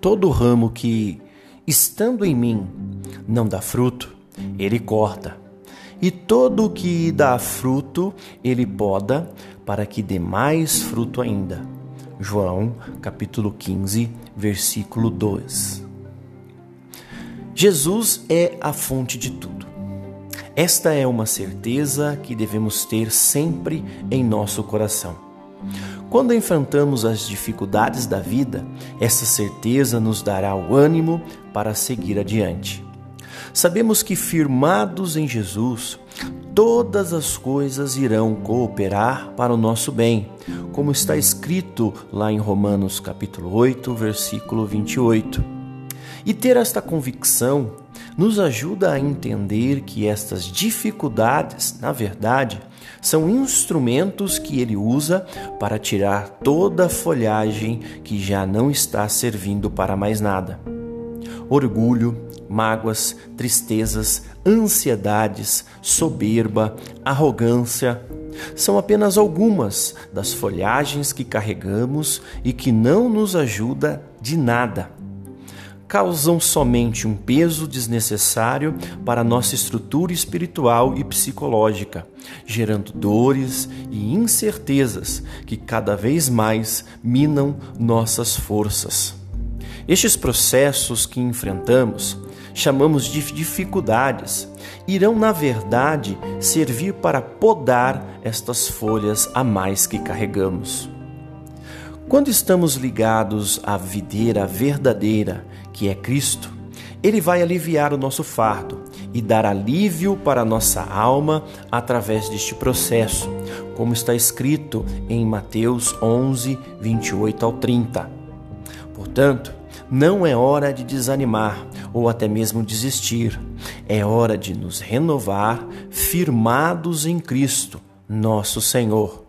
Todo ramo que, estando em mim, não dá fruto, ele corta. E todo o que dá fruto, ele poda, para que dê mais fruto ainda. João, capítulo 15, versículo 2. Jesus é a fonte de tudo. Esta é uma certeza que devemos ter sempre em nosso coração. Quando enfrentamos as dificuldades da vida, essa certeza nos dará o ânimo para seguir adiante. Sabemos que, firmados em Jesus, todas as coisas irão cooperar para o nosso bem, como está escrito lá em Romanos capítulo 8, versículo 28. E ter esta convicção nos ajuda a entender que estas dificuldades, na verdade, são instrumentos que ele usa para tirar toda a folhagem que já não está servindo para mais nada. Orgulho, mágoas, tristezas, ansiedades, soberba, arrogância, são apenas algumas das folhagens que carregamos e que não nos ajuda de nada causam somente um peso desnecessário para nossa estrutura espiritual e psicológica, gerando dores e incertezas que cada vez mais minam nossas forças. Estes processos que enfrentamos, chamamos de dificuldades, irão, na verdade, servir para podar estas folhas a mais que carregamos. Quando estamos ligados à videira verdadeira, que é Cristo, ele vai aliviar o nosso fardo e dar alívio para a nossa alma através deste processo, como está escrito em Mateus 11, 28 ao 30. Portanto, não é hora de desanimar ou até mesmo desistir, é hora de nos renovar firmados em Cristo, nosso Senhor.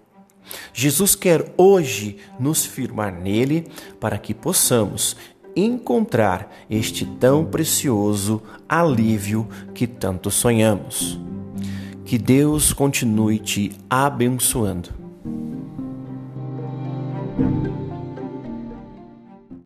Jesus quer hoje nos firmar nele para que possamos encontrar este tão precioso alívio que tanto sonhamos. Que Deus continue te abençoando.